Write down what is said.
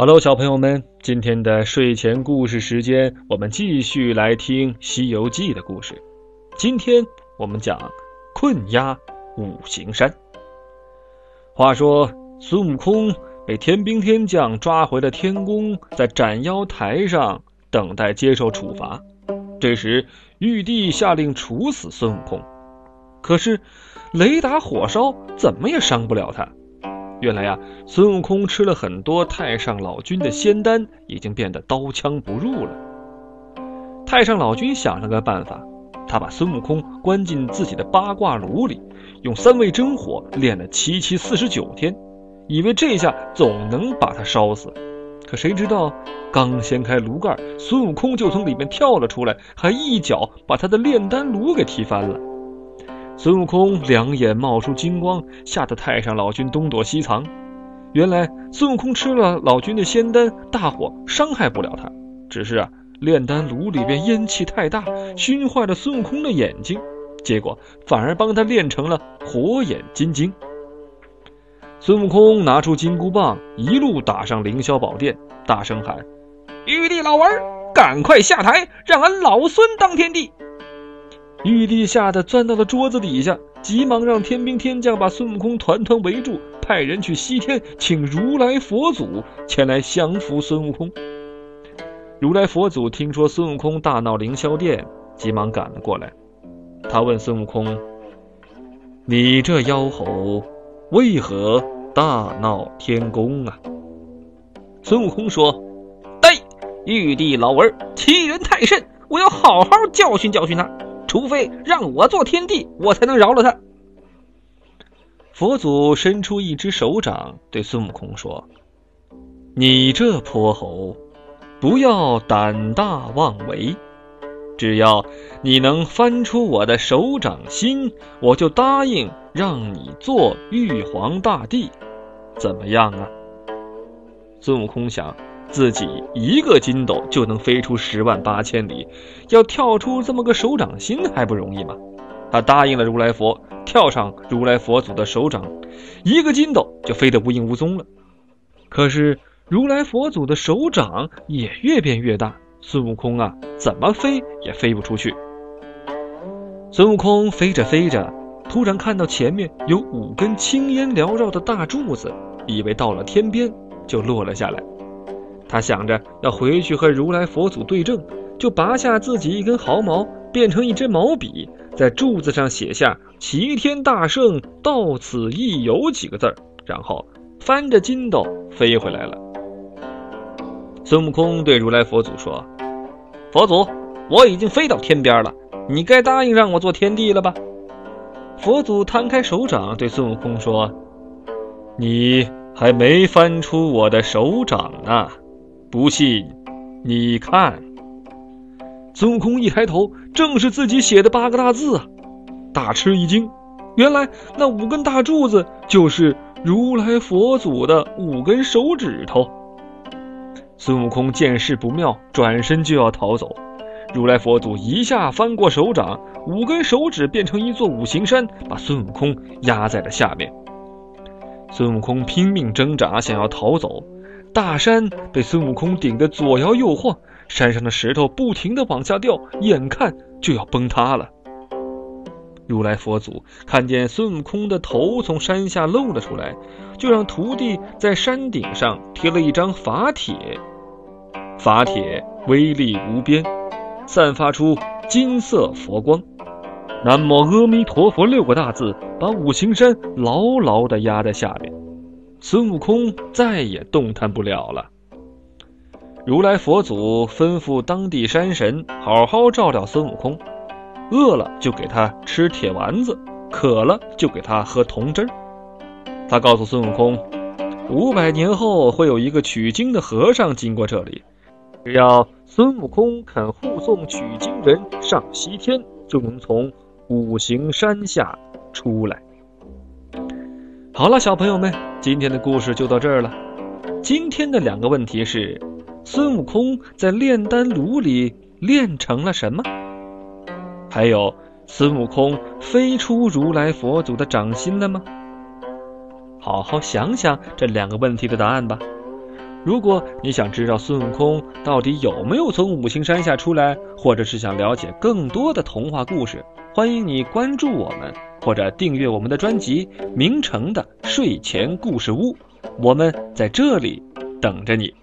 Hello，小朋友们，今天的睡前故事时间，我们继续来听《西游记》的故事。今天我们讲困压五行山。话说孙悟空被天兵天将抓回了天宫，在斩妖台上等待接受处罚。这时，玉帝下令处死孙悟空，可是雷打火烧怎么也伤不了他。原来呀，孙悟空吃了很多太上老君的仙丹，已经变得刀枪不入了。太上老君想了个办法，他把孙悟空关进自己的八卦炉里，用三味真火炼了七七四十九天，以为这下总能把他烧死。可谁知道，刚掀开炉盖，孙悟空就从里面跳了出来，还一脚把他的炼丹炉给踢翻了。孙悟空两眼冒出金光，吓得太上老君东躲西藏。原来孙悟空吃了老君的仙丹，大火伤害不了他，只是啊，炼丹炉里边烟气太大，熏坏了孙悟空的眼睛，结果反而帮他练成了火眼金睛。孙悟空拿出金箍棒，一路打上凌霄宝殿，大声喊：“玉帝老儿，赶快下台，让俺老孙当天帝！”玉帝吓得钻到了桌子底下，急忙让天兵天将把孙悟空团团围住，派人去西天请如来佛祖前来降服孙悟空。如来佛祖听说孙悟空大闹凌霄殿，急忙赶了过来。他问孙悟空：“你这妖猴，为何大闹天宫啊？”孙悟空说：“对，玉帝老儿欺人太甚，我要好好教训教训他。”除非让我做天帝，我才能饶了他。佛祖伸出一只手掌，对孙悟空说：“你这泼猴，不要胆大妄为。只要你能翻出我的手掌心，我就答应让你做玉皇大帝，怎么样啊？”孙悟空想。自己一个筋斗就能飞出十万八千里，要跳出这么个手掌心还不容易吗？他答应了如来佛，跳上如来佛祖的手掌，一个筋斗就飞得无影无踪了。可是如来佛祖的手掌也越变越大，孙悟空啊，怎么飞也飞不出去。孙悟空飞着飞着，突然看到前面有五根青烟缭绕的大柱子，以为到了天边，就落了下来。他想着要回去和如来佛祖对证，就拔下自己一根毫毛，变成一支毛笔，在柱子上写下“齐天大圣到此一游”几个字儿，然后翻着筋斗飞回来了。孙悟空对如来佛祖说：“佛祖，我已经飞到天边了，你该答应让我做天帝了吧？”佛祖摊开手掌对孙悟空说：“你还没翻出我的手掌呢。”不信，你看。孙悟空一抬头，正是自己写的八个大字啊！大吃一惊，原来那五根大柱子就是如来佛祖的五根手指头。孙悟空见势不妙，转身就要逃走。如来佛祖一下翻过手掌，五根手指变成一座五行山，把孙悟空压在了下面。孙悟空拼命挣扎，想要逃走。大山被孙悟空顶得左摇右晃，山上的石头不停地往下掉，眼看就要崩塌了。如来佛祖看见孙悟空的头从山下露了出来，就让徒弟在山顶上贴了一张法帖。法帖威力无边，散发出金色佛光。南无阿弥陀佛六个大字把五行山牢牢地压在下面。孙悟空再也动弹不了了。如来佛祖吩咐当地山神好好照料孙悟空，饿了就给他吃铁丸子，渴了就给他喝铜汁儿。他告诉孙悟空，五百年后会有一个取经的和尚经过这里，只要孙悟空肯护送取经人上西天，就能从五行山下出来。好了，小朋友们，今天的故事就到这儿了。今天的两个问题是孙悟空在炼丹炉里炼成了什么？还有孙悟空飞出如来佛祖的掌心了吗？好好想想这两个问题的答案吧。如果你想知道孙悟空到底有没有从五行山下出来或者是想了解更多的童话故事欢迎你关注我们或者订阅我们的专辑名城的睡前故事屋我们在这里等着你。